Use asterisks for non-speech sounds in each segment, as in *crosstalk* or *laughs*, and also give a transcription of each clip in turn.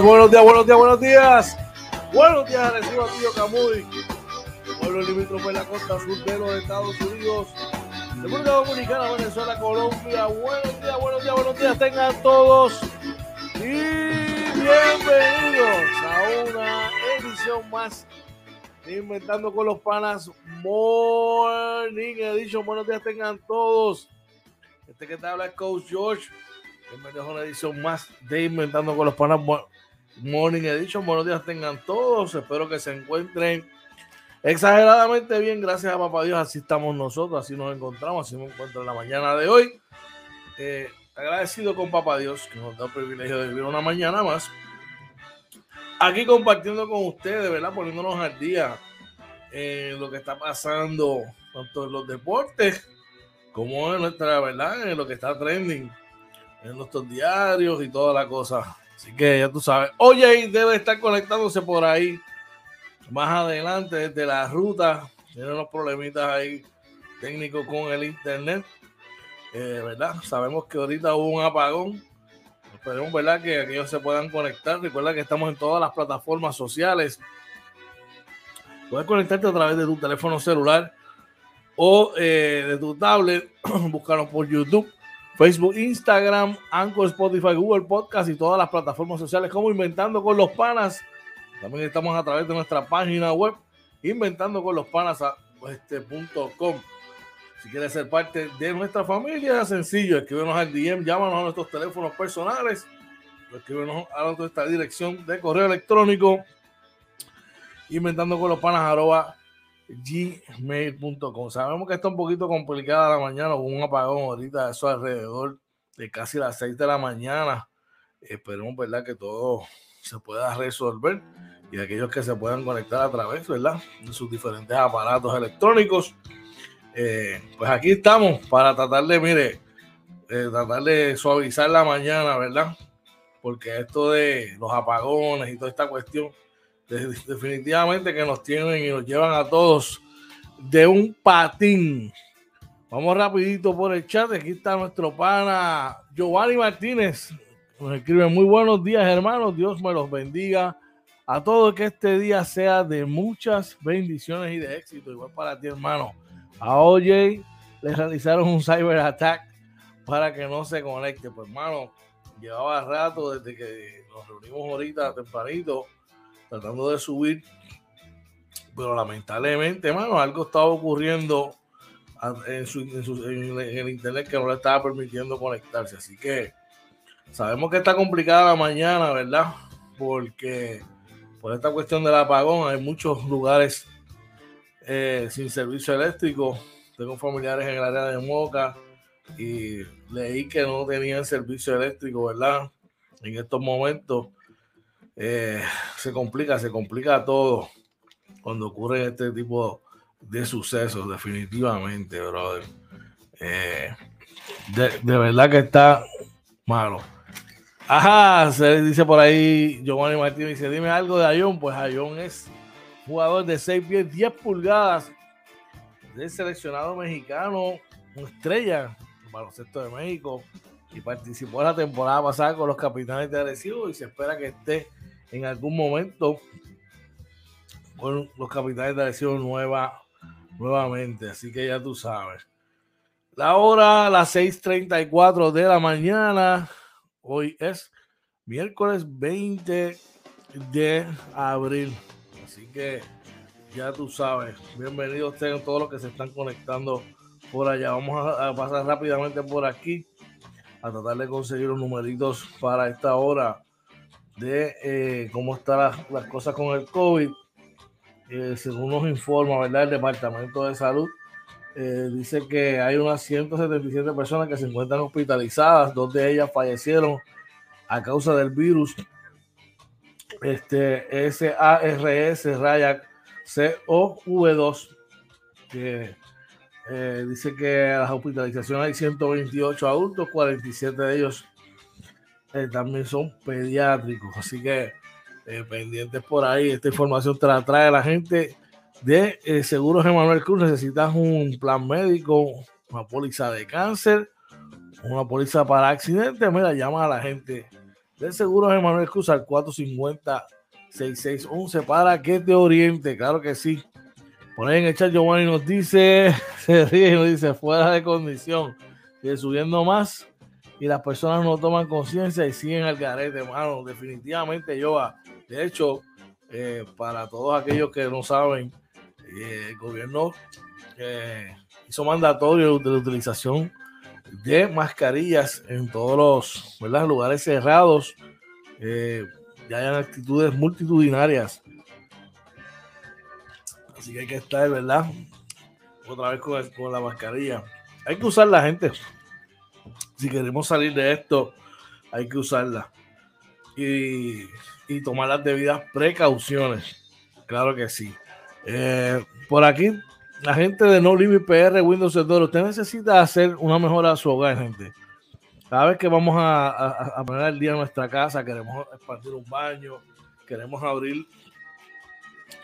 Buenos días, buenos días, buenos días. Buenos días, recibo a Tío Camuy. Pueblo limítrofe la costa sur de los Estados Unidos. República Dominicana, Venezuela, Colombia. Buenos días, buenos días, buenos días. Tengan todos y bienvenidos a una edición más de Inventando con los Panas Morning Edition. Buenos días, tengan todos. Este que te habla es Coach George. Bienvenidos a una edición más de Inventando con los Panas Morning Edition. Buenos días tengan todos. Espero que se encuentren exageradamente bien. Gracias a Papá Dios. Así estamos nosotros. Así nos encontramos. Así me encuentro en la mañana de hoy. Eh, agradecido con Papá Dios que nos da el privilegio de vivir una mañana más. Aquí compartiendo con ustedes, ¿verdad? Poniéndonos al día lo que está pasando tanto en los deportes como en nuestra, ¿verdad? En lo que está trending en nuestros diarios y toda la cosa. Así que ya tú sabes. Oye, debe estar conectándose por ahí más adelante desde la ruta. Tiene unos problemitas ahí técnicos con el internet. Eh, ¿Verdad? Sabemos que ahorita hubo un apagón. Esperemos, ¿verdad? Que aquellos se puedan conectar. Recuerda que estamos en todas las plataformas sociales. Puedes conectarte a través de tu teléfono celular o eh, de tu tablet. *clears throat* Búscanos por YouTube Facebook, Instagram, Anchor, Spotify, Google Podcast y todas las plataformas sociales como Inventando con los Panas. También estamos a través de nuestra página web inventando con los panas Si quieres ser parte de nuestra familia, sencillo, escríbenos al DM, llámanos a nuestros teléfonos personales, escríbenos a nuestra dirección de correo electrónico inventando con los panas gmail.com. Sabemos que está un poquito complicada la mañana, con un apagón ahorita, eso alrededor de casi las 6 de la mañana. Esperemos, ¿verdad? Que todo se pueda resolver y aquellos que se puedan conectar a través, ¿verdad? De sus diferentes aparatos electrónicos. Eh, pues aquí estamos para tratar de, mire, eh, tratar de suavizar la mañana, ¿verdad? Porque esto de los apagones y toda esta cuestión definitivamente que nos tienen y nos llevan a todos de un patín. Vamos rapidito por el chat. Aquí está nuestro pana Giovanni Martínez. Nos escribe muy buenos días, hermanos. Dios me los bendiga a todos. Que este día sea de muchas bendiciones y de éxito. Igual para ti, hermano. A OJ le realizaron un cyber attack para que no se conecte. Pues, hermano, llevaba rato desde que nos reunimos ahorita tempranito tratando de subir. Pero lamentablemente, mano, algo estaba ocurriendo en, el internet que no le estaba permitiendo conectarse. Así que sabemos que está complicada la mañana, ¿verdad? Porque por esta cuestión del apagón hay muchos lugares eh, sin servicio eléctrico. Tengo familiares en el área de Moca y leí que no tenían servicio eléctrico, ¿verdad? En estos momentos. Eh, se complica, se complica todo cuando ocurre este tipo de sucesos, definitivamente, brother. Eh, de, verdad que está malo. Ajá, se dice por ahí Giovanni Martínez, dice, dime algo de Ayón, pues Ayón es jugador de 6 pies, 10 pulgadas, del seleccionado mexicano, una estrella, baloncesto de México, y participó la temporada pasada con los capitanes de Arecibo y se espera que esté en algún momento con los capitanes de la nueva, nuevamente. Así que ya tú sabes. La hora, las 6:34 de la mañana. Hoy es miércoles 20 de abril. Así que ya tú sabes. Bienvenidos ustedes todos los que se están conectando por allá. Vamos a, pasar rápidamente por aquí a tratar de conseguir los numeritos para esta hora de eh, cómo están las, cosas con el COVID. Eh, según nos informa, ¿verdad? El Departamento de Salud eh, dice que hay unas 177 personas que se encuentran hospitalizadas, dos de ellas fallecieron a causa del virus. Este SARS raya COV2, que dice que las hospitalizaciones hay 128 adultos, 47 de ellos eh, también son pediátricos. Así que pendientes por ahí, esta información te la trae la gente de eh, Seguros Emanuel Cruz necesitas un plan médico, una póliza de cáncer, una póliza para accidentes, mira, llama a la gente de Seguros Emanuel Cruz al 450-6611 para que te oriente, claro que sí. Por ahí en el chat Giovanni nos dice, *laughs* se ríe y nos dice, fuera de condición, sigue subiendo más y las personas no toman conciencia y siguen al garete, hermano. Definitivamente, yo, de hecho, eh, para todos aquellos que no saben, el gobierno eh, hizo mandatorio la utilización de mascarillas en todos los lugares cerrados. Eh, ya hayan actitudes multitudinarias. Así que hay que estar, ¿verdad? Otra vez con, la mascarilla. Hay que usar la gente. Si queremos salir de esto, hay que usarla. Y, y tomar las debidas precauciones. Claro que sí. Eh, por aquí, la gente de No Limit PR Windows Store, usted necesita hacer una mejora a su hogar, gente. Cada vez que vamos a, poner al día nuestra casa, queremos expandir un baño, queremos abrir,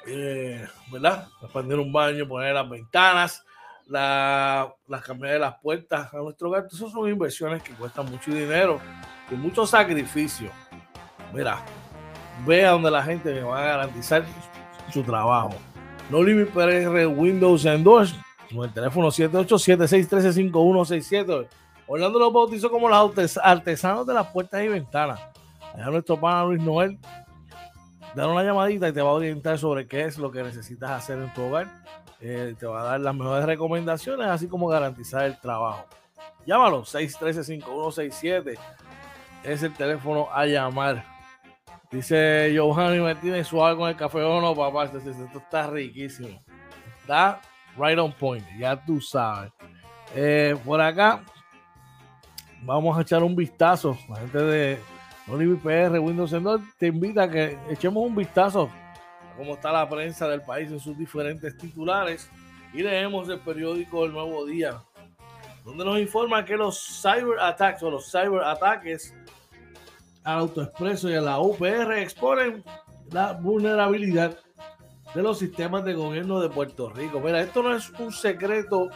eh, ¿verdad? Expandir un baño, poner las ventanas, las cambiar de las puertas a nuestro hogar. Esas son inversiones que cuestan mucho dinero y mucho sacrificio. Mira, vea donde la gente me va a garantizar su trabajo. No Limit PR Windows Endorse. Con el teléfono 787-613-5167. Orlando lo bautizó como los artesanos de las puertas y ventanas. Allá nuestro pana Luis Noel. Dale una llamadita y te va a orientar sobre qué es lo que necesitas hacer en tu hogar. Eh, te va a dar las mejores recomendaciones, así como garantizar el trabajo. Llámalo, 613-5167. Es el teléfono a llamar. Dice Johanny Martínez, suave con el café o no, papá. Esto, está riquísimo. Está right on point, ya tú sabes. Eh, por acá, vamos a echar un vistazo. La gente de Oliver PR, Windows Endor, te invita a que echemos un vistazo cómo está la prensa del país en sus diferentes titulares y leemos el periódico El Nuevo Día, donde nos informa que los cyber attacks o los cyber ataques al AutoExpreso y a la UPR exponen la vulnerabilidad de los sistemas de gobierno de Puerto Rico. Mira, esto no es un secreto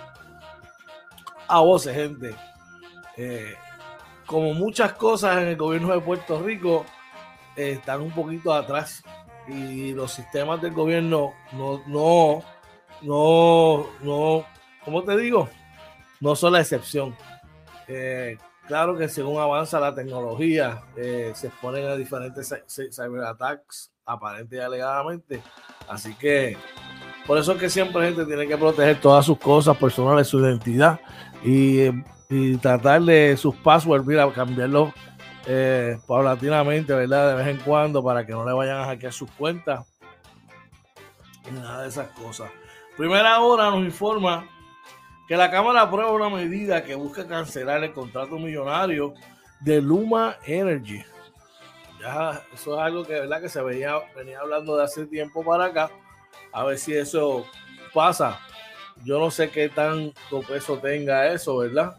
a voces, gente. Eh, como muchas cosas en el gobierno de Puerto Rico, eh, están un poquito atrás y los sistemas del gobierno no, no, no, no, ¿cómo te digo? No son la excepción. Eh, Claro que según avanza la tecnología, eh, se exponen a diferentes cyberattacks, aparente y alegadamente. Así que por eso es que siempre gente tiene que proteger todas sus cosas personales, su identidad y, tratar de sus passwords, mira, cambiarlos eh, paulatinamente, ¿verdad? De vez en cuando para que no le vayan a hackear sus cuentas. Y nada de esas cosas. Primera hora nos informa que la Cámara aprueba una medida que busca cancelar el contrato millonario de Luma Energy. Ya, eso es algo que, ¿verdad? que se venía, venía hablando de hace tiempo para acá. A ver si eso pasa. Yo no sé qué tanto peso tenga eso, ¿verdad?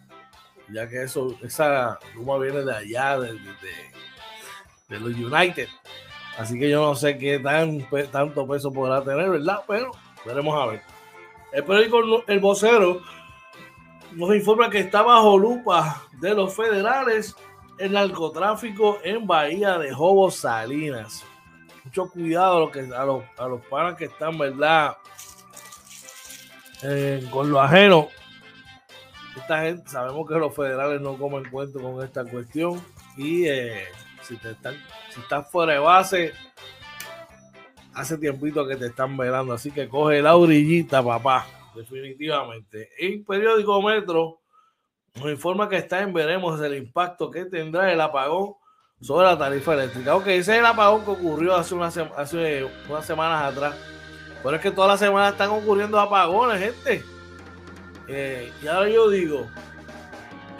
Ya que eso, esa Luma viene de allá, de, de, los United. Así que yo no sé qué tan, tanto peso podrá tener, ¿verdad? Pero veremos a ver. El periódico El Vocero nos informa que está bajo lupa de los federales el narcotráfico en Bahía de Jobos Salinas. mucho cuidado a los, a los, a los panas que están, ¿verdad? Eh, con lo ajeno. Esta gente, sabemos que los federales no comen cuento con esta cuestión. Y eh, si, te están, si estás fuera de base, hace tiempito que te están velando. Así que coge la orillita, papá. Definitivamente. En periódico Metro nos informa que está en veremos el impacto que tendrá el apagón sobre la tarifa eléctrica. Ok, ese es el apagón que ocurrió hace, hace unas semanas atrás. Pero es que todas las semanas están ocurriendo apagones, gente. Eh, y ahora yo digo,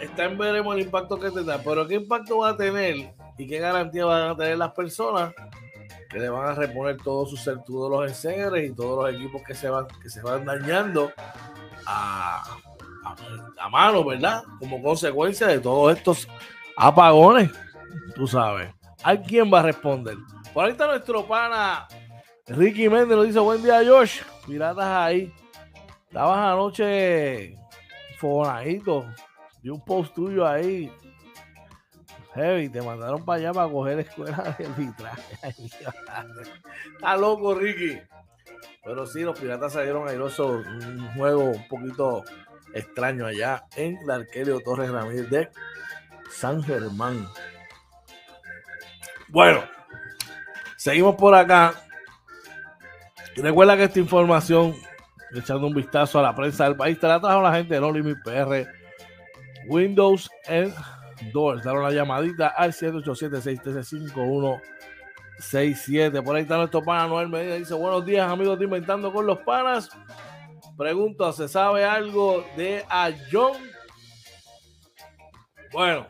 está en veremos el impacto que tendrá, pero ¿qué impacto va a tener y qué garantía van a tener las personas que le van a reponer todos sus todos los enseres y todos los equipos que se van, que se van dañando a, a, mano, ¿verdad? Como consecuencia de todos estos apagones, tú sabes. ¿A quién va a responder? Por ahí está nuestro pana Ricky Méndez, nos dice, buen día Josh, piratas ahí. Estabas anoche fonadito, vi un post tuyo ahí. Heavy, te mandaron para allá para coger escuela de arbitraje. *laughs* Está loco, Ricky. Pero sí, los piratas salieron airosos. Un juego un poquito extraño allá en la Arquelio Torres Ramírez de San Germán. Bueno, seguimos por acá. Recuerda que esta información, echando un vistazo a la prensa del país, te la trajo la gente de No Limit PR, Windows and Doors. Daron la llamadita al 787-613-5167. Por ahí está nuestro pana Noel Medina. Dice: Buenos días, amigos de Inventando con los Panas. Pregunto, ¿se sabe algo de a John? Bueno,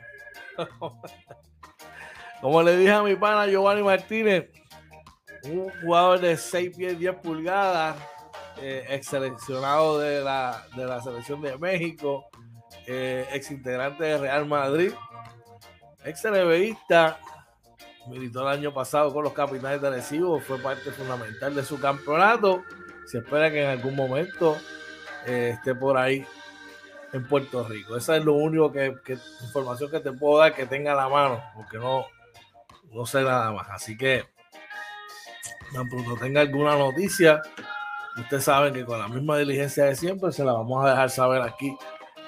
*laughs* como le dije a mi pana Giovanni Martínez, un jugador de 6 pies 10 pulgadas, eh, ex seleccionado de la, de la selección de México, eh, ex integrante de Real Madrid, ex NBAista, militó el año pasado con los capitanes de Arecibo, fue parte fundamental de su campeonato se espera que en algún momento eh, esté por ahí en Puerto Rico. Esa es lo único que, información que te puedo dar que tenga a la mano, porque no, no sé nada más. Así que tan pronto tenga alguna noticia, ustedes saben que con la misma diligencia de siempre se la vamos a dejar saber aquí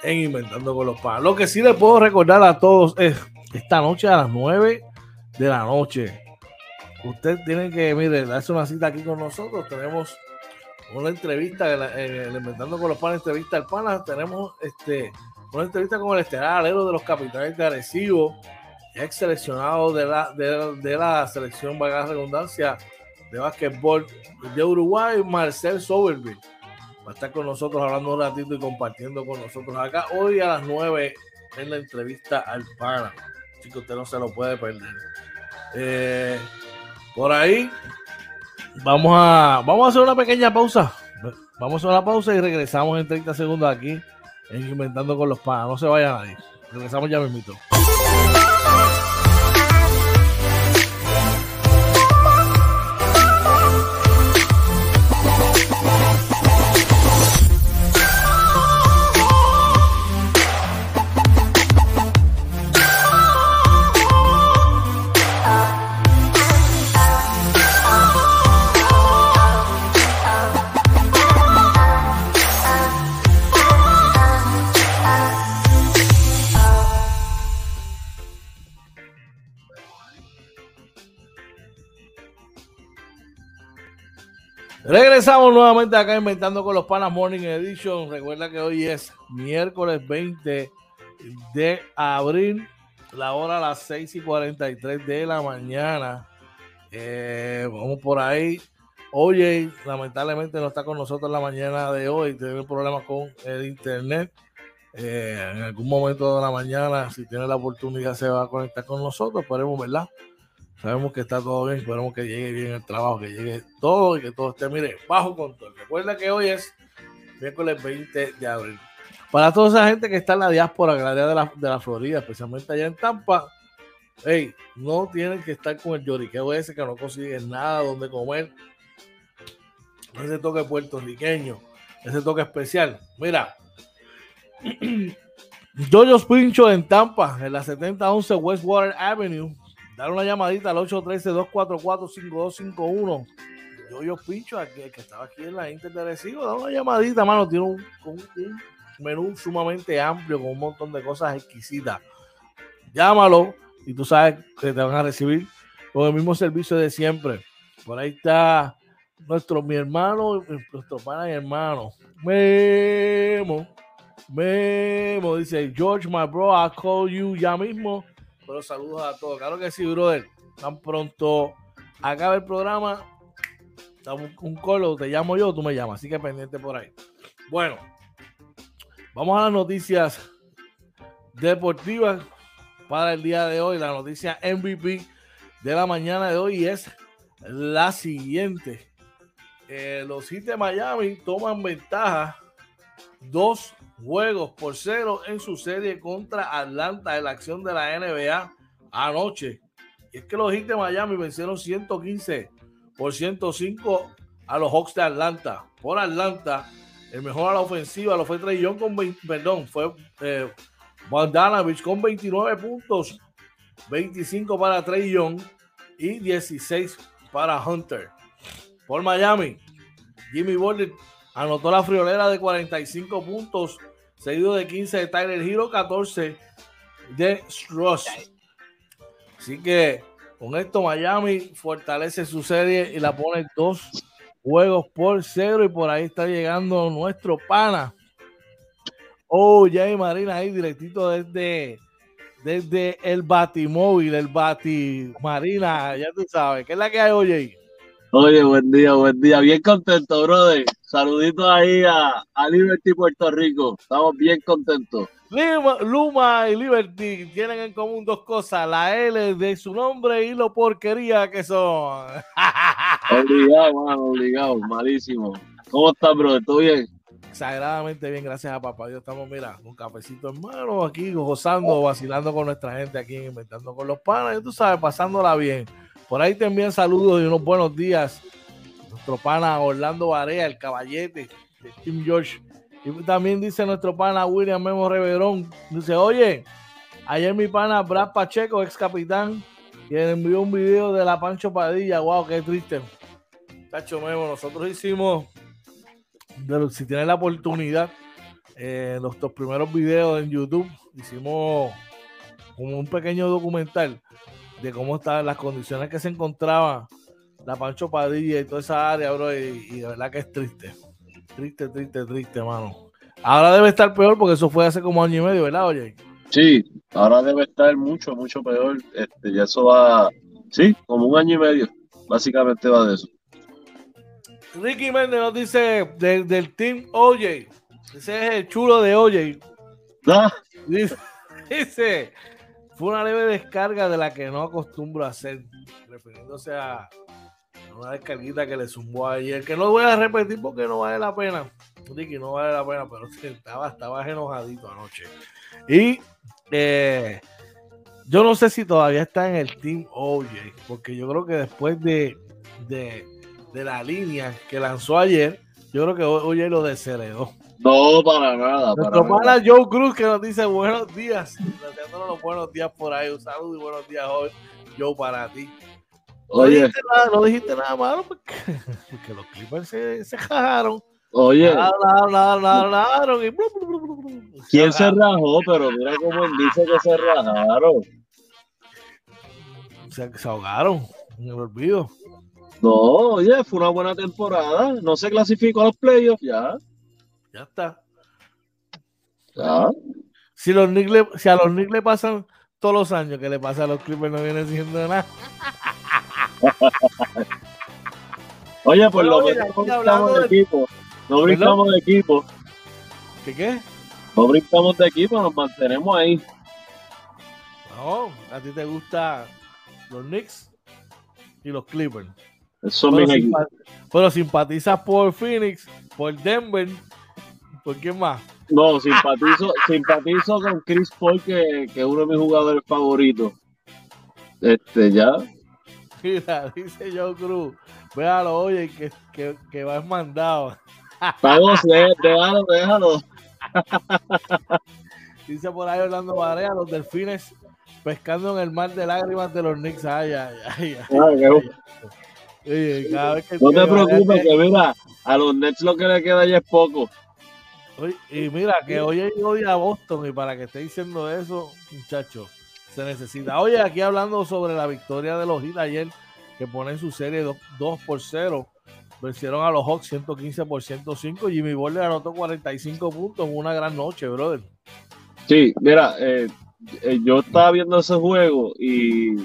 en Inventando con los Panas. Lo que sí les puedo recordar a todos es esta noche a las 9 de la noche. Usted tiene que, mire, darse una cita aquí con nosotros. Tenemos una entrevista, en Inventando con los Panas, entrevista al Pana, tenemos este, una entrevista con el estelar alero de los capitanes de Arecibo, ex seleccionado de la, de, la selección, vaga redundancia, de de Uruguay, Marcel Soberville. Va a estar con nosotros hablando un ratito y compartiendo con nosotros acá hoy a las 9 en la entrevista al Pana. Así usted no se lo puede perder. Eh, por ahí Vamos a, vamos a hacer una pequeña pausa. Vamos a una pausa y regresamos en 30 segundos aquí en Inventando con los Panas. No se vaya nadie. Regresamos ya mismito. Regresamos nuevamente acá inventando con los Panas Morning Edition. Recuerda que hoy es miércoles 20 de abril, la hora a las 6 y 43 de la mañana. Eh, vamos por ahí. Oye, lamentablemente no está con nosotros la mañana de hoy, tiene problemas con el internet. Eh, en algún momento de la mañana, si tiene la oportunidad, se va a conectar con nosotros. Esperemos, ¿verdad? Sabemos que está todo bien, esperamos que llegue bien el trabajo, que llegue todo y que todo esté, mire, bajo control. Recuerda que hoy es miércoles 20 de abril. Para toda esa gente que está en la diáspora, en la área de la, de la Florida, especialmente allá en Tampa, hey, no tienen que estar con el lloriqueo ese que no consiguen nada donde comer. Ese toque puertorriqueño, ese toque especial. Mira, *clears throat* Jojo's Pincho en Tampa, en la 7011 Westwater Avenue dar una llamadita al 813-244-5251. Yo, yo pincho a que, estaba aquí en la Inter de Recibo, da una llamadita, mano. Tiene un, un, menú sumamente amplio con un montón de cosas exquisitas. Llámalo y tú sabes que te van a recibir con el mismo servicio de siempre. Por ahí está nuestro, mi hermano, nuestro pana y hermano, Memo. Memo dice, George, my bro, I'll call you ya mismo. Pero saludos a todos. Claro que sí, brother. Tan pronto acaba el programa, un, un colo, te llamo yo, tú me llamas. Así que pendiente por ahí. Bueno, vamos a las noticias deportivas para el día de hoy. La noticia MVP de la mañana de hoy es la siguiente. Eh, los Heat de Miami toman ventaja dos juegos por cero en su serie contra Atlanta en la acción de la NBA anoche. Y es que los Heat de Miami vencieron 115 por 105 a los Hawks de Atlanta. Por Atlanta, el mejor a la ofensiva lo fue Trey Young con 20, perdón, fue eh, con 29 puntos, 25 para Trey Young y 16 para Hunter. Por Miami, Jimmy Butler anotó la friolera de 45 puntos, seguido de 15 de Tyler Hero, 14 de Struss. Así que con esto Miami fortalece su serie y la pone dos juegos por cero y por ahí está llegando nuestro pana. Oh, Jay Marina ahí directito desde, desde el Batimóvil, el Bati Marina, ya tú sabes. ¿Qué es la que hay, oye? Oye, buen día, buen día. Bien contento, brother. Saluditos ahí a, a Liberty Puerto Rico. Estamos bien contentos. Luma, Luma, y Liberty tienen en común dos cosas, la L de su nombre y lo porquería que son. *laughs* obligado, mano, obligado, malísimo. ¿Cómo estás, brother? ¿Todo bien? Exageradamente bien, gracias a papá Dios. Estamos, mira, un cafecito en mano aquí, gozando, vacilando con nuestra gente aquí, inventando con los panas, y tú sabes, pasándola bien. Por ahí te envían saludos y unos buenos días. Nuestro pana Orlando Barea, el caballete de Tim George. Y también dice nuestro pana William Memo Reverón. Dice, oye, ayer mi pana Brad Pacheco, ex capitán, y envió un video de la Pancho Padilla. Wow, qué triste. Tacho Memo, nosotros hicimos, si tienes la oportunidad, eh, nuestros primeros videos en YouTube, hicimos como un pequeño documental de cómo estaban las condiciones que se encontraba la Pancho Padilla y toda esa área, bro, y, y, de verdad que es triste. Triste, triste, triste, mano. Ahora debe estar peor porque eso fue hace como año y medio, ¿verdad, oye? Sí, ahora debe estar mucho, mucho peor. Este, ya eso va, sí, como un año y medio. Básicamente va de eso. Ricky Méndez nos dice de, del team OJ. Ese es el chulo de OJ. ¿Ah? Dice, dice fue una leve descarga de la que no acostumbro a hacer, refiriéndose a una descarguita que le zumbó ayer, que no voy a repetir porque no vale la pena. Ricky, no vale la pena, pero *laughs* estaba, estaba enojadito anoche. Y eh, yo no sé si todavía está en el Team OJ, porque yo creo que después de, de, de la línea que lanzó ayer, yo creo que OJ lo desheredó. No, para nada. Nuestro pana Joe Cruz que nos dice buenos días. Deseándonos los buenos días por ahí. Un saludo y buenos días hoy, Joe, para ti. No Oye, dijiste nada, no dijiste nada malo porque, *laughs* porque los Clippers se, se jajaron. oye. ¿quién se rajó? Pero mira cómo él dice que se rajaron. se, se ahogaron en el olvido. No, oye, fue una buena temporada. No se clasificó a los playoffs, ya. Ya está. Si, los Knicks le- si a los Knicks le pasan todos los años que le pasa a los Clippers, no viene siendo nada. *laughs* Oye, por lo menos no de equipo. No brincamos de equipo. ¿Qué qué? No brincamos de equipo, nos mantenemos ahí. No, a ti te gustan los Knicks y los Clippers. Son Pero, simpa- pero simpatizas por Phoenix, por Denver, ¿por quién más? No, simpatizo, *laughs* simpatizo con Chris Paul, que, que es uno de mis jugadores favoritos. Este, ya. Mira, dice Joe Cruz, véalo, oye, que, que, que va mandado. *laughs* Pago, déjalo, déjalo. *laughs* Dice por ahí Orlando Barea, los delfines pescando en el mar de lágrimas de los Knicks. Ay, ay, ay. ay, no te preocupes, que mira, a los Nets lo que le queda ya es poco. Y mira, que hoy hay odia a Boston y para que esté diciendo eso, muchachos, se necesita. Oye, aquí hablando sobre la victoria de los Heat ayer, que ponen su serie 2, por 0, vencieron a los Hawks 115 por 105. Jimmy Butler anotó 45 puntos en una gran noche, brother. Sí, mira, eh, eh, yo estaba viendo ese juego y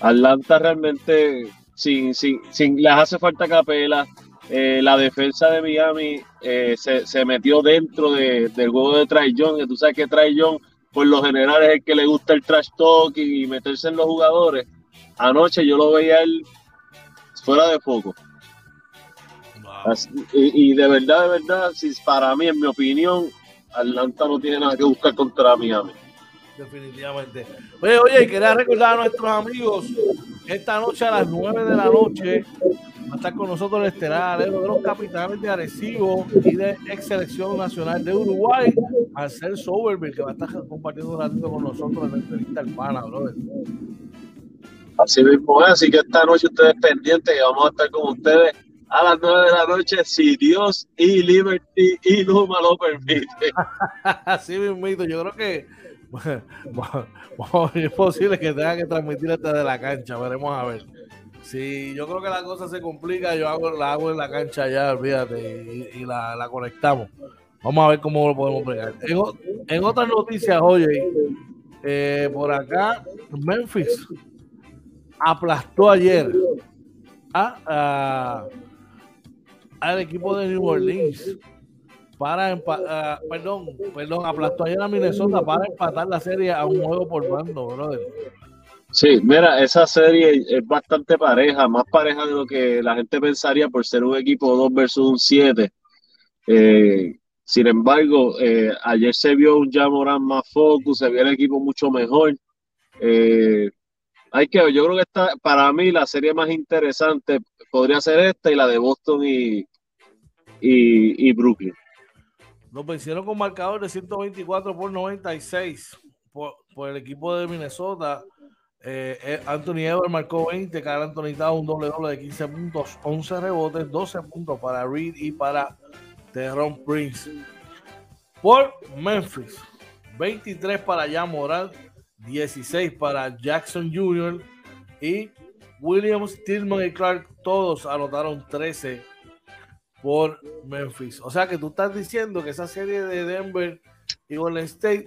Atlanta realmente sin, sin, sin les hace falta capela. Eh, la defensa de Miami eh, se, se, metió dentro de, del juego de Trae Young, que tú sabes que Trae Young por lo general es el que le gusta el trash talk y meterse en los jugadores. Anoche yo lo veía él fuera de foco. y, de verdad, de verdad, si para mí, en mi opinión, Atlanta no tiene nada que buscar contra Miami. Definitivamente. Oye, oye, quería recordar a nuestros amigos esta noche a las 9 de la noche va a estar con nosotros el estelar de los capitanes de Arecibo y de ex selección nacional de Uruguay, Marcel Soberville, que va a estar compartiendo un ratito con nosotros en la entrevista pana, brother. Así mismo es, así que esta noche ustedes pendientes y vamos a estar con ustedes a las 9 de la noche, si Dios y Liberty y Luma lo permite. *laughs* así mismo, yo creo que *laughs* es posible que tenga que transmitir esta de la cancha, veremos a ver. Si yo creo que la cosa se complica, yo hago, la hago en la cancha ya, olvídate, y, la, conectamos. Vamos a ver cómo lo podemos pegar. En, otras noticias, oye, eh, por acá, Memphis aplastó ayer al equipo de New Orleans para uh, perdón, perdón, aplastó ayer a Minnesota para empatar la serie a un juego por bando, brother. Sí, mira, esa serie es bastante pareja, más pareja de lo que la gente pensaría por ser un equipo 2 versus un 7. Eh, sin embargo, eh, ayer se vio un Jamoran más focus, se vio el equipo mucho mejor. Eh, hay que ver, yo creo que esta, para mí la serie más interesante podría ser esta y la de Boston y, y Brooklyn. Nos vencieron con marcador de 124 por 96 por, el equipo de Minnesota. Eh, eh, Anthony Edwards marcó 20, Carl Anthony Towns un doble doble de 15 puntos, 11 rebotes, 12 puntos para Reed y para Teron Prince. Por Memphis, 23 para Jan Moral, 16 para Jackson Jr. y Williams, Tillman y Clark, todos anotaron 13 por Memphis. O sea que tú estás diciendo que esa serie de Denver y Golden State,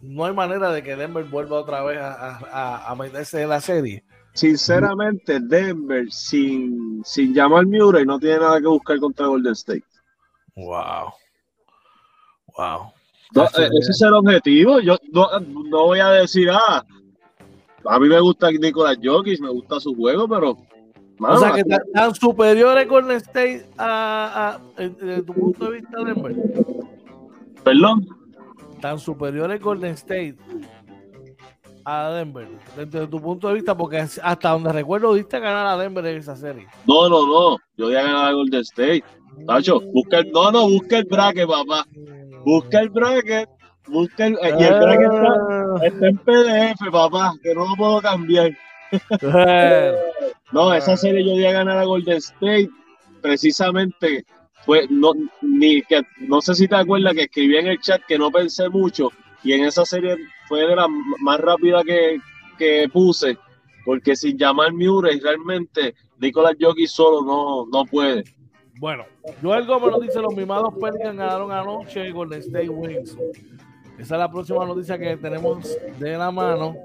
no hay manera de que Denver vuelva otra vez a, meterse en la serie. Sinceramente, Denver sin, sin llamar Murray no tiene nada que buscar contra Golden State. Wow. Wow. Eh, ese es el objetivo. Yo no, voy a decir, ah, a mí me gusta Nicolás Jokic, me gusta su juego, pero o sea, que están superiores con State a, desde tu punto de vista, Denver. Perdón. Tan superiores Golden State a Denver, desde tu punto de vista, porque hasta donde recuerdo diste ganar a Denver en esa serie. No, no, no. Yo voy a ganar a Golden State. Tacho, busca el, no, no, busca el bracket, papá. Busca el bracket. Busca el, y el bracket está, está en PDF, papá, que no lo puedo cambiar. *laughs* no, esa serie yo di a ganar a Golden State precisamente fue no ni que no sé si te acuerdas que escribí en el chat que no pensé mucho y en esa serie fue de la más rápida que, que puse porque sin llamar Murray realmente Nicolás Jockey solo no, no puede. Bueno, Joel Gómez nos dice los mimados Pelicans ganaron anoche Golden State Wings. Esa es la próxima noticia que tenemos de la mano.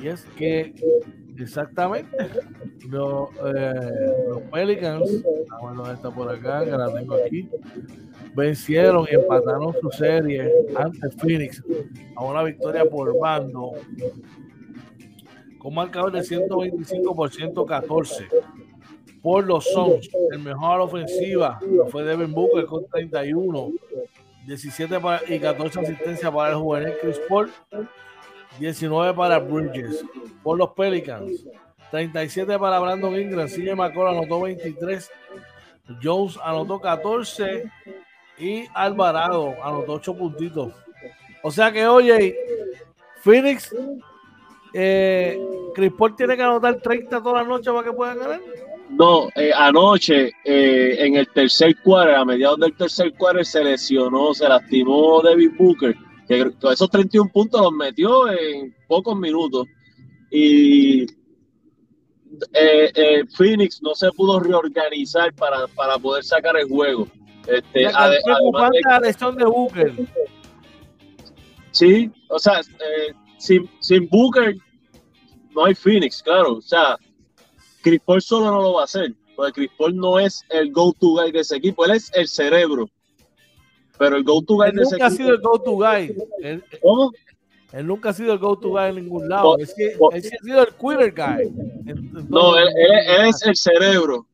Y es que exactamente. Los, eh, los Pelicans, ah, bueno, está por acá, que la tengo aquí, vencieron y empataron su serie ante Phoenix a una victoria por bando con marcador de 125 por 114 por los Suns. El mejor ofensiva fue Devin Booker con 31, 17 y 14 asistencias para el juvenil Chris Paul 19 para Bridges. Por los Pelicans, 37 para Brandon Ingram. CJ McCall anotó 23. Jones anotó 14. Y Alvarado anotó 8 puntitos. O sea que, oye, Phoenix Eh, Chris Paul tiene que anotar 30 toda la noche para que puedan ganar. No, eh, anoche eh, en el tercer cuarto, a mediados del tercer cuarto, se lesionó, se lastimó David Booker, que esos 31 puntos los metió en pocos minutos. Y eh, Phoenix no se pudo reorganizar para, para poder sacar el juego. Este, además de, lesión de Booker. Sí, o sea, sin, sin Booker no hay Phoenix, claro. O sea, Chris Paul solo no lo va a hacer, porque Chris Paul no es el go-to guy de ese equipo, él es el cerebro. Pero el go-to guy de ese equipo. Nunca ha sido el go-to guy. Él, ¿Cómo? Él nunca ha sido el go-to guy en ningún lado. él, sí, él, sí, ha sido el quitter guy. no, él, él, es el cerebro.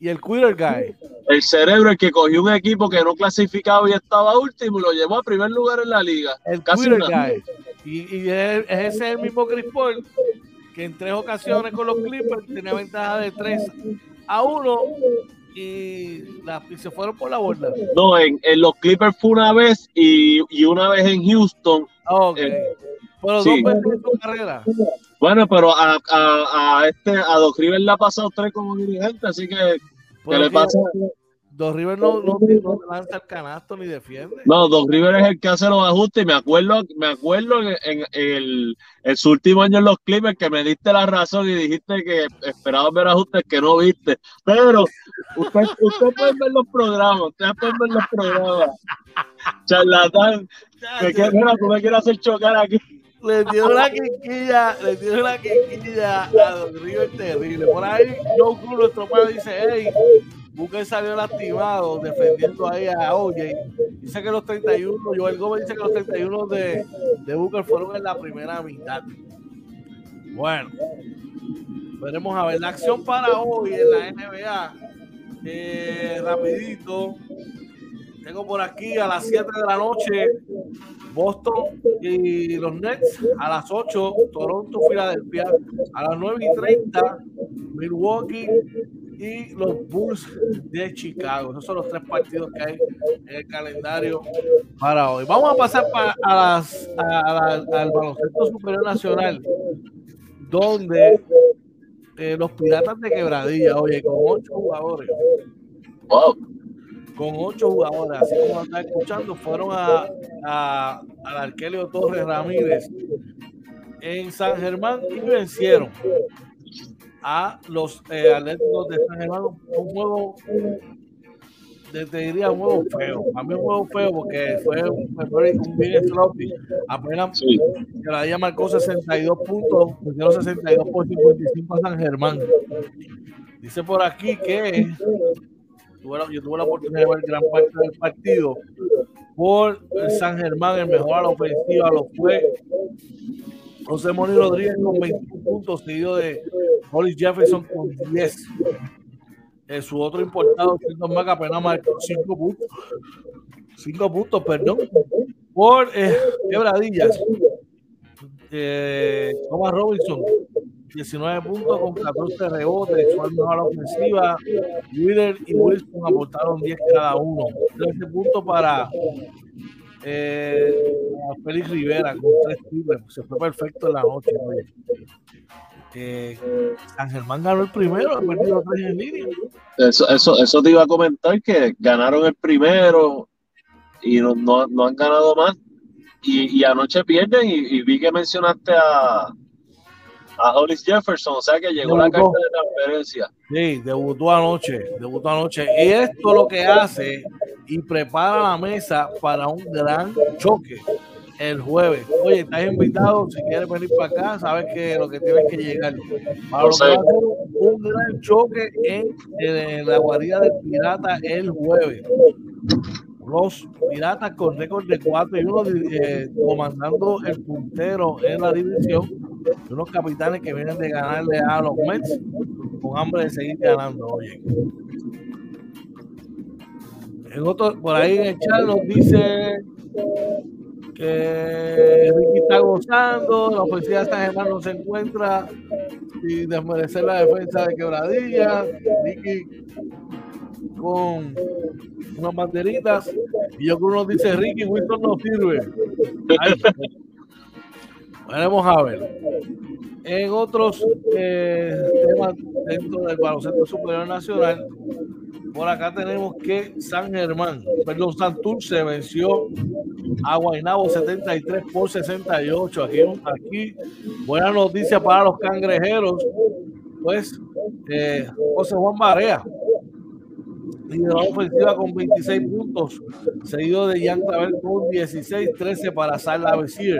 Y el quitter guy. El cerebro, el que cogió un equipo que no clasificaba y estaba último y lo llevó a primer lugar en la liga. El quitter guy. Y, y es, es ese el mismo Chris Paul que en tres ocasiones con los Clippers tenía ventaja de 3 a 1 y, se fueron por la borda. No, en, los Clippers fue una vez y, una vez en Houston. Ok. Eh, pero dos veces en su carrera. Bueno, pero a, a, este, a Doc Rivers le ha pasado tres como dirigente, así que, ¿qué le pasa? Dos River no, no, lanza el canasto ni defiende. No, Dos River es el que hace los ajustes. Y me acuerdo, me acuerdo en, el, en, su último año en los Clippers que me diste la razón y dijiste que esperabas ver ajustes que no viste. Pero usted, usted puede ver los programas, usted puede ver los programas. Charlatán. Me quiero, tú me quieres hacer chocar aquí. Le dio la quinquilla, le dio la quinquilla a Dos River terrible. Por ahí, Joe Cruz, nuestro padre, dice, hey, Booker salió lastimado defendiendo ahí a OJ. Dice que los 31, Joel Gómez dice que los 31 de, de Booker fueron en la primera mitad. Bueno, veremos a ver la acción para hoy en la NBA. Eh, rapidito. Tengo por aquí a las 7 de la noche Boston y los Nets. A las 8 Toronto, Filadelfia. A las 9 y 30 Milwaukee y los Bulls de Chicago. Esos son los tres partidos que hay en el calendario para hoy. Vamos a pasar a las, al baloncesto superior nacional, donde eh, los piratas de quebradilla, oye, con ocho jugadores. Con ocho jugadores, así como están escuchando, fueron a, a, al Arquelio Torres Ramírez en San Germán y vencieron a los eh, Atléticos de San Germán. Un juego, te, diría un juego feo. A mí un juego feo porque fue un, un bien sloppy. Apenas sí. la día marcó 62 puntos, pusieron 62 por 55 a San Germán. Dice por aquí que yo tuve la oportunidad de ver gran parte del partido por el San Germán, el mejor a la ofensiva lo fue José Moni Rodríguez con 21 puntos, seguido de Holly Jefferson con 10. Eh, su otro importado, Tilton Mac, apenas marcó 5 puntos. 5 puntos, perdón. Por eh, quebradillas. Eh, Thomas Robinson, 19 puntos con 14 rebotes, su mejor ofensiva. Wheeler y Wilson aportaron 10 cada uno. 13 puntos para eh, Félix Rivera con tres triples, se fue perfecto en la noche. Eh, San Germán ganó el primero, ha perdido tres en. Eso, eso, eso te iba a comentar que ganaron el primero y no, no, no han ganado más. Y, y anoche pierden y, vi que mencionaste a, a Hollis Jefferson, o sea que llegó la carta de transferencia. Sí, debutó anoche, debutó anoche. Y esto lo que hace y prepara la mesa para un gran choque el jueves. Oye, estás invitado, si quieres venir para acá, sabes que lo que tienes que llegar. Para lo que va a ser un, gran choque en, la guarida del Pirata el jueves. Los Piratas con récord de 4 y 1 eh, comandando el puntero en la división. Unos capitanes que vienen de ganarle a los Mets con hambre de seguir ganando. Oye, otro, por ahí en el chat nos dice que Ricky está gozando, la ofensiva de San Germán no se encuentra sin desmerecer la defensa de quebradilla. Ricky con unas banderitas y yo creo nos dice Ricky Wilson no sirve. Veremos a ver. En otros eh, temas dentro del baloncesto superior nacional, por acá tenemos que San Germán, perdón, Santurce venció a Guaynabo 73 por 68. Aquí, aquí buena noticia para los cangrejeros, pues eh, José Juan Barea lideró ofensiva con 26 puntos, seguido de Jan con 16, 13 para Sala Besir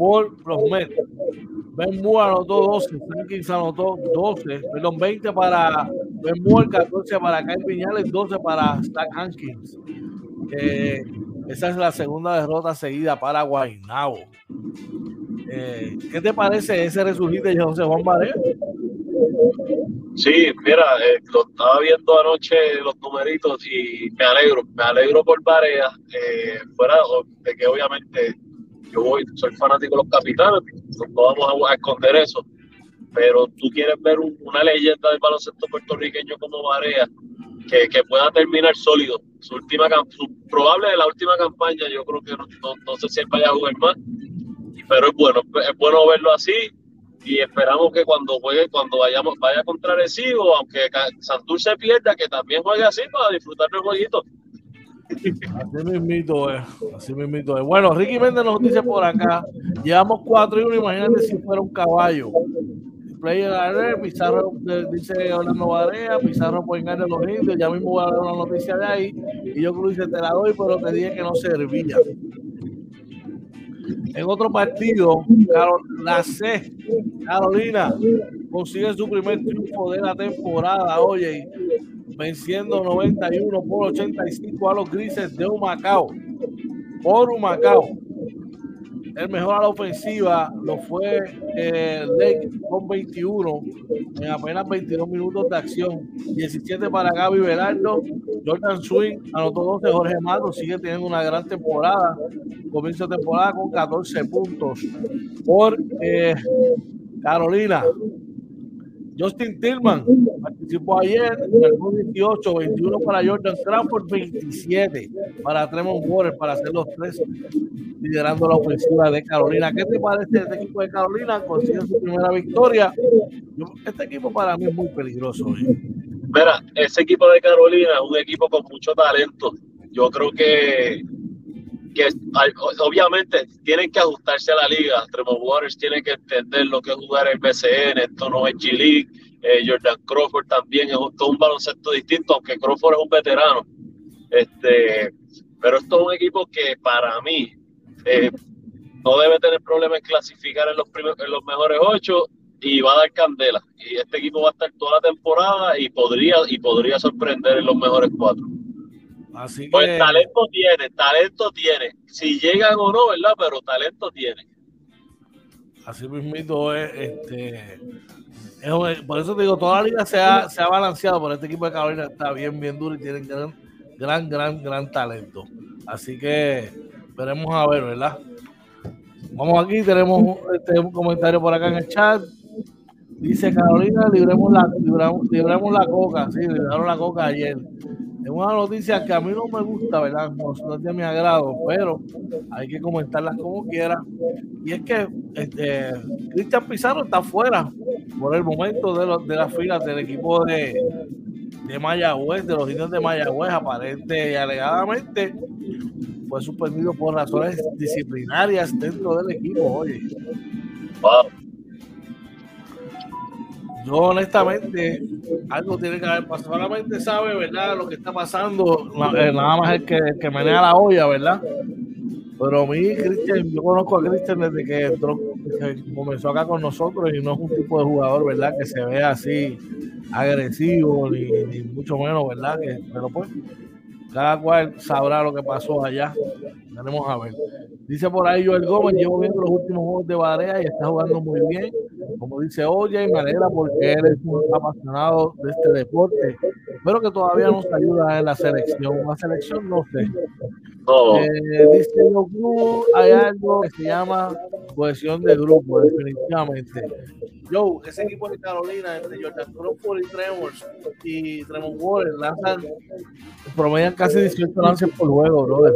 por los Mets. Ben Moore anotó 12, Frankins anotó 12, perdón, 20 para Ben Moore, 14 para Kyle Piñales, 12 para Stack Hankins. Eh, esa es la segunda derrota seguida para Guaynabo. Eh, ¿Qué te parece ese resurgir de José Juan Barea? Sí, mira, eh, lo estaba viendo anoche los numeritos y me alegro, me alegro por Barea, eh, fuera de que obviamente yo voy, soy fanático de los capitanes, no vamos a, esconder eso, pero tú quieres ver una leyenda del baloncesto puertorriqueño como Barea, que, pueda terminar sólido. Su última, su probable de la última campaña, yo creo que no, no, sé si él vaya a jugar más, pero es bueno, es bueno verlo así y esperamos que cuando juegue, cuando vayamos, vaya contra Recibo, aunque Santurce pierda, que también juegue así para disfrutar del jueguito. Así mismito es, así mismito es. Bueno, Ricky Méndez nos dice por acá, llevamos 4 y 1, imagínate si fuera un caballo. Player Alert, Pizarro dice Orlando Barea, Pizarro por engañar los indios, ya mismo voy a dar una noticia de ahí, y yo creo que te la doy, pero te dije que no servía. En otro partido, la C, Carolina, consigue su primer triunfo de la temporada, oye, venciendo 91 por 85 a los grises de Humacao. Por Humacao. El mejor a la ofensiva lo fue eh, Lake con 21 en apenas 22 minutos de acción. 17 para Gaby Velardo. Jordan Swing anotó 12. Jorge Mato sigue teniendo una gran temporada. Comienzo de temporada con 14 puntos. Por eh, Carolina, Justin Tillman participó ayer, marcó 18, 21 para Jordan Crawford, 27 para Tremont Water, para hacer los tres liderando la ofensiva de Carolina. ¿Qué te parece este equipo de Carolina? Consigue su primera victoria. Este equipo para mí es muy peligroso. ¿eh? Mira, ese equipo de Carolina es un equipo con mucho talento. Yo creo que que obviamente tienen que ajustarse a la liga. Tremont Waters tiene que entender lo que es jugar el BCN, esto no es G-League. Eh, Jordan Crawford también es todo un baloncesto distinto, aunque Crawford es un veterano. Este, pero esto es un equipo que para mí eh, no debe tener problemas en clasificar en los, en los mejores ocho y va a dar candela. Y este equipo va a estar toda la temporada y podría, y podría sorprender en los mejores cuatro. Así pues talento tiene, talento tiene. Si llegan o no, ¿verdad? Pero talento tiene. Así mismo es, este, por eso te digo, toda la liga se ha, se ha balanceado, pero este equipo de Carolina está bien, bien duro y tienen gran, gran, gran, gran talento. Así que veremos a ver, ¿verdad? Vamos aquí, tenemos este, un comentario por acá en el chat. Dice Carolina, libremos la, libramos, libremos la coca. Sí, libraron la coca ayer es una noticia que a mí no me gusta, ¿verdad? No, es de mi agrado, pero hay que comentarlas como quiera. Y es que este, Cristian Pizarro está fuera por el momento de, de las filas del equipo de, de Mayagüez, de los indios de Mayagüez, aparente y alegadamente fue suspendido por razones disciplinarias dentro del equipo. Oye, yo honestamente, algo tiene que haber pasado. Solamente sabe, ¿verdad? Lo que está pasando, eh, nada más el que, que menea la olla, ¿verdad? Pero a mí, Cristian, yo conozco a Cristian desde que, comenzó acá con nosotros y no es un tipo de jugador, ¿verdad? Que se vea así agresivo, ni, ni mucho menos, ¿verdad? Que, pero pues, cada cual sabrá lo que pasó allá. Tenemos a ver. Dice por ahí Joel Gómez, llevo viendo los últimos juegos de Barea y está jugando muy bien. Como dice Oye, y me alegra porque él es un apasionado de este deporte. Pero que todavía nos ayuda en la selección. La selección no sé. Eh, dice Club, hay algo que se llama cohesión de grupo, definitivamente. Joe, ese equipo de Carolina, entre Jordan Crawford y Tremors y Tremor Waller, lanzan, promedian casi 18 lances por juego, brother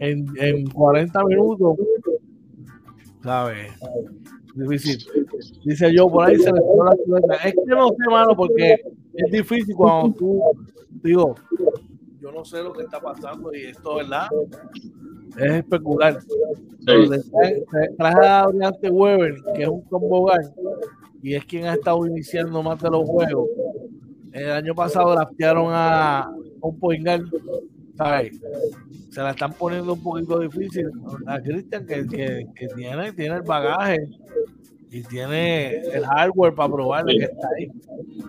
en, en 40 minutos, ¿sabes? Difícil. Dice yo, por ahí se le la chuleta. Es que no sé, mano, porque es difícil cuando tú, digo, yo no sé lo que está pasando y esto, ¿verdad? Es especular. Traje a Oriente Weber, que es un tombogán, y es quien ha estado iniciando más de los juegos. El año pasado draftearon a un Poingal, ¿sabes? Se la están poniendo un poquito difícil a Cristian, que, que, que, tiene, tiene el bagaje y tiene el hardware para probarle que está ahí.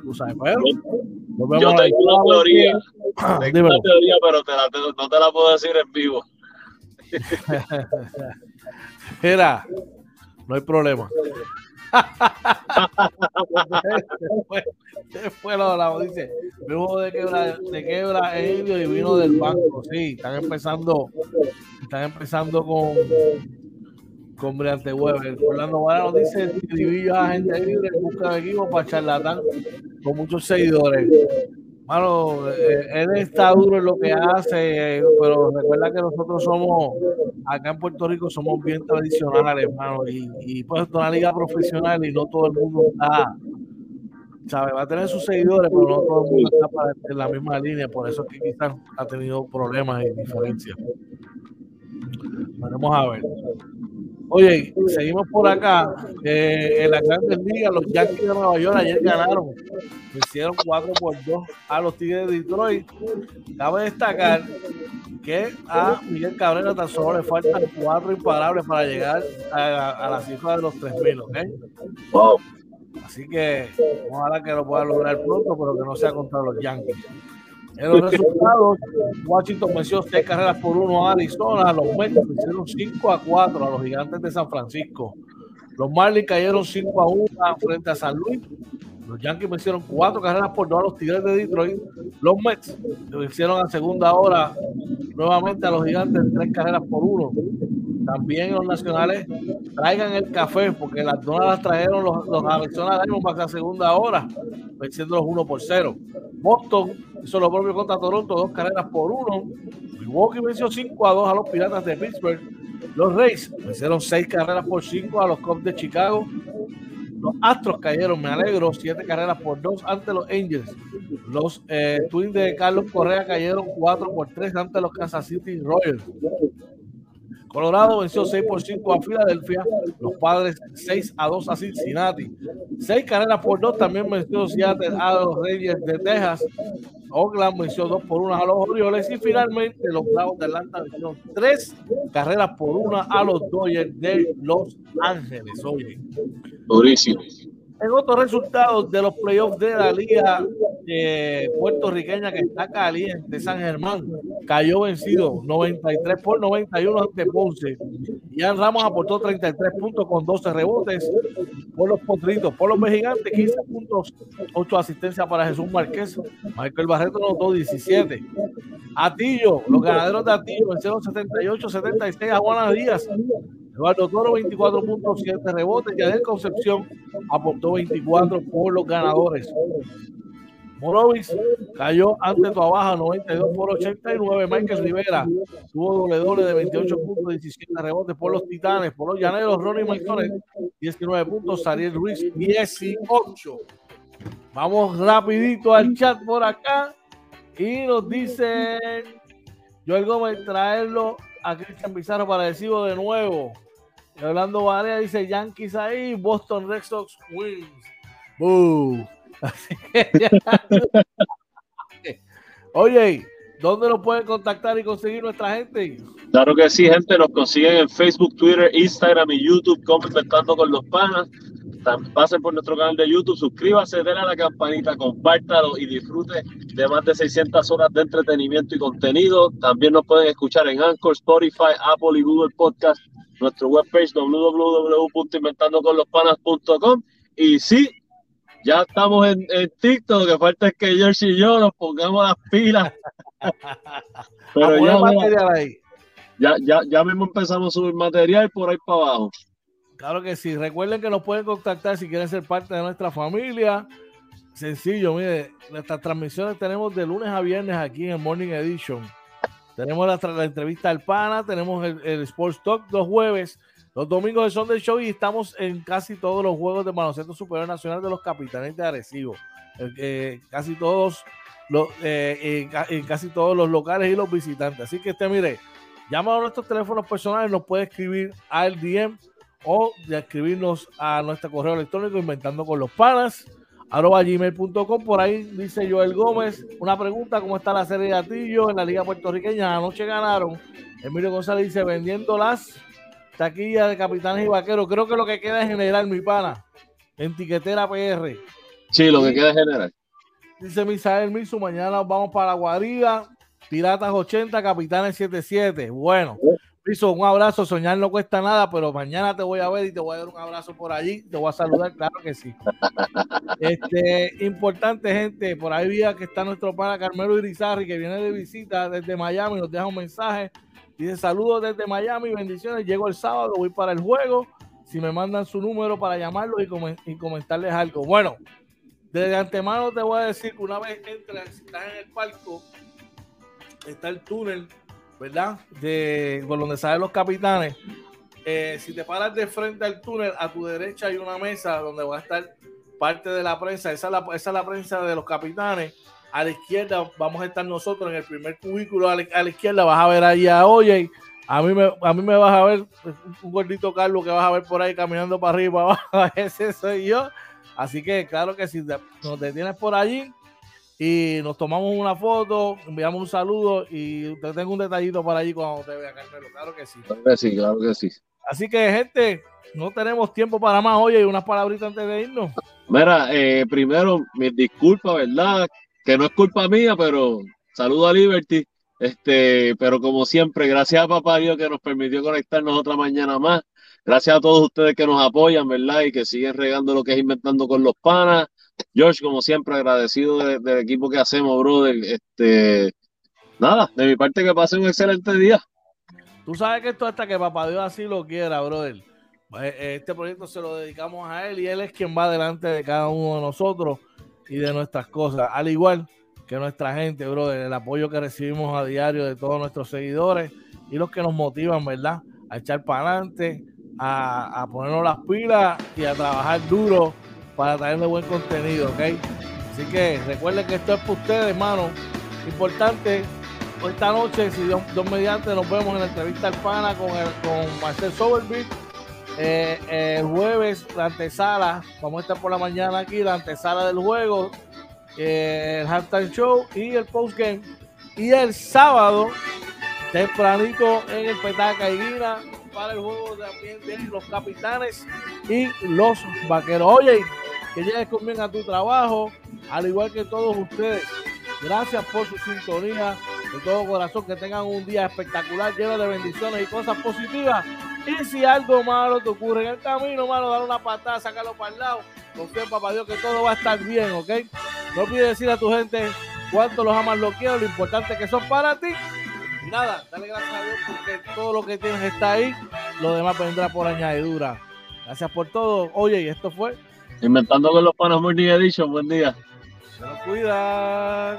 Tú sabes, pero yo tengo una teoría, tengo una teoría, pero te la, no te la puedo decir en vivo. *laughs* Mira, no hay problema. Después lo la dice, vino de quebra, de quebra y vino del banco. Sí, están empezando, están empezando con con Briante Weber. Orlando Vara nos dice dividió a gente libre en busca de equipo para charlatán con muchos seguidores. Mano, eh, él está duro en lo que hace, pero recuerda que nosotros somos, acá en Puerto Rico, somos bien tradicionales, hermano, y, y pues es una liga profesional y no todo el mundo está, ¿sabe? Va a tener sus seguidores, pero no todo el mundo está para, en la misma línea, por eso es que quizás ha tenido problemas y diferencias. Vamos a ver. Oye, seguimos por acá. Eh, en la Grandes Ligas, los Yankees de Nueva York ayer ganaron. Hicieron 4 por 2 a los Tigres de Detroit. Cabe destacar que a Miguel Cabrera tan solo le faltan 4 imparables para llegar a, la cifra de los 3.000, ¿ok? Así que ojalá que lo pueda lograr pronto, pero que no sea contra los Yankees. En los resultados, Washington venció 6 carreras por 1 a Arizona. Los Mets hicieron 5 a 4 a los Gigantes de San Francisco. Los Marlins cayeron 5 a 1 frente a San Luis. Los Yankees vencieron 4 carreras por 2 a los Tigres de Detroit. Los Mets vencieron a segunda hora nuevamente a los Gigantes 3 carreras por 1. También los nacionales traigan el café porque las donas las trajeron los, los Arizona Diamondbacks a segunda hora, venciendo los 1 por 0. Boston hizo lo propio contra Toronto, dos carreras por uno. Milwaukee venció 5 a 2 a los Piratas de Pittsburgh. Los Rays vencieron 6 carreras por 5 a los Cubs de Chicago. Los Astros cayeron, me alegro, 7 carreras por 2 ante los Angels. Los eh, Twins de Carlos Correa cayeron 4 por 3 ante los Kansas City Royals. Colorado venció 6 por 5 a Filadelfia. Los padres 6 a 2 a Cincinnati. 6 carreras por 2 también venció Seattle a los Reyes de Texas. Oakland venció 2 por 1 a los Orioles. Y finalmente los Bravos de Atlanta vencieron 3 carreras por 1 a los Dodgers de Los Ángeles. Oye. Durísimo. En otros resultados de los playoffs de la liga eh, puertorriqueña que está caliente, San Germán cayó vencido 93 por 91 ante Ponce. Ian Ramos aportó 33 puntos con 12 rebotes por los potritos, por los mexicantes 15 puntos, 8 asistencias para Jesús Márquez. Michael Barreto notó 17. Atillo, los ganaderos de Atillo vencieron 78-76 a Juana Díaz Eduardo Toro 24.7 rebotes. Yadel Concepción aportó 24 por los ganadores. Morovis cayó ante tu baja 92 por 89. Michael Rivera tuvo doble doble de 28 puntos, 17 rebotes por los Titanes, por los Llaneros, Ronnie Maisonet 19 puntos, Sariel Ruiz 18. Vamos rapidito al chat por acá y nos dicen Joel Gómez traerlo a Cristian Pizarro para decirlo de nuevo. Orlando Varea dice Yankees ahí, Boston Red Sox wins. *laughs* Oye, ¿dónde lo pueden contactar y conseguir nuestra gente? Claro que sí, gente, nos consiguen en Facebook, Twitter, Instagram y YouTube, comentando con los panas. Pasen por nuestro canal de YouTube, suscríbase, denle a la campanita, compártalo y disfrute de más de 600 horas de entretenimiento y contenido. También nos pueden escuchar en Anchor, Spotify, Apple y Google Podcast nuestro webpage www.inventandoconlospanas.com y sí, ya estamos en, TikTok, lo que falta es que Jersey y yo nos pongamos las pilas. *laughs* Pero ya, ya, ya, ya mismo empezamos a subir material por ahí para abajo. Claro que sí. Recuerden que nos pueden contactar si quieren ser parte de nuestra familia. Sencillo, mire, nuestras transmisiones tenemos de lunes a viernes aquí en Morning Edition. Tenemos la, entrevista al PANA, tenemos el, Sports Talk los jueves, los domingos de Sunday Show y estamos en casi todos los juegos de baloncesto superior nacional de los capitanes de Arecibo. Eh, eh, casi todos los, en, casi todos los locales y los visitantes. Así que este, mire, llama a nuestros teléfonos personales, nos puede escribir al DM o de escribirnos a nuestro correo electrónico inventando con los panas arroba gmail.com. Por ahí dice Joel Gómez, una pregunta, ¿cómo está la serie de gatillo en la Liga Puertorriqueña? Anoche ganaron. Emilio González dice, vendiendo las taquillas de capitanes y vaqueros. Creo que lo que queda es general, mi pana, en tiquetera PR. Sí, lo que queda es general. Dice Misael Misu, mañana vamos para la Guarida, Piratas 80, Capitanes 77. Bueno, Piso, un abrazo. Soñar no cuesta nada, pero mañana te voy a ver y te voy a dar un abrazo por allí. Te voy a saludar, claro que sí. *laughs* Este, importante, gente. Por ahí vía que está nuestro pana Carmelo Irizarri, que viene de visita desde Miami. Nos deja un mensaje. Dice saludos desde Miami, bendiciones. Llego el sábado, voy para el juego. Si me mandan su número para llamarlo y, y comentarles algo. Bueno, desde antemano te voy a decir que una vez entras, si estás en el palco, está el túnel ¿verdad? De por donde salen los capitanes. Eh, si te paras de frente al túnel, a tu derecha hay una mesa donde va a estar parte de la prensa. Esa es la, prensa de los capitanes. A la izquierda vamos a estar nosotros en el primer cubículo. A la, izquierda vas a ver ahí a Oye. A mí, me, vas a ver un gordito Carlos que vas a ver por ahí caminando para arriba. *laughs* Ese soy yo. Así que, claro que si nos detienes por allí, y nos tomamos una foto, enviamos un saludo y te tengo un detallito para allí cuando te vea, Carmelo. Claro que sí. Claro que sí, claro que sí. Así que, gente, no tenemos tiempo para más. Oye, unas palabritas antes de irnos. Mira, eh, primero, mis disculpas, ¿verdad? Que no es culpa mía, pero saludo a Liberty. Este, pero como siempre, gracias a Papá Dios que nos permitió conectarnos otra mañana más. Gracias a todos ustedes que nos apoyan, ¿verdad? Y que siguen regando lo que es inventando con los panas. George, como siempre, agradecido del equipo que hacemos, brother. Este, nada, de mi parte que pase un excelente día. Tú sabes que esto hasta que papá Dios así lo quiera, brother. Eh, eh, este proyecto se lo dedicamos a él y él es quien va delante de cada uno de nosotros y de nuestras cosas. Al igual que nuestra gente, brother, el apoyo que recibimos a diario de todos nuestros seguidores y los que nos motivan, ¿verdad? A echar para adelante, a, a ponernos las pilas y a trabajar duro para traerle buen contenido, ¿ok? Así que recuerden que esto es para ustedes, hermano. Importante, esta noche, si Dios, mediante, nos vemos en la entrevista al pana con, el, con Marcel Soberbeat. Eh, el jueves, la antesala, vamos a estar por la mañana aquí, la antesala del juego, eh, el halftime show y el postgame. Y el sábado, tempranito en el Petaca y Guina, para el juego también de los capitanes y los vaqueros. Oye, que llegues con bien a tu trabajo, al igual que todos ustedes. Gracias por su sintonía de todo corazón. Que tengan un día espectacular, lleno de bendiciones y cosas positivas. Y si algo malo te ocurre en el camino, malo, dar una patada, sacarlo para el lado. Confía en papá Dios que todo va a estar bien, ¿ok? No olvides decir a tu gente cuánto los amas, lo quiero, lo importante que son para ti. Nada, dale gracias a Dios porque todo lo que tienes está ahí. Lo demás vendrá por añadidura. Gracias por todo. Oye, y esto fue Inventando con los panos muy día dicho, buen día. Se.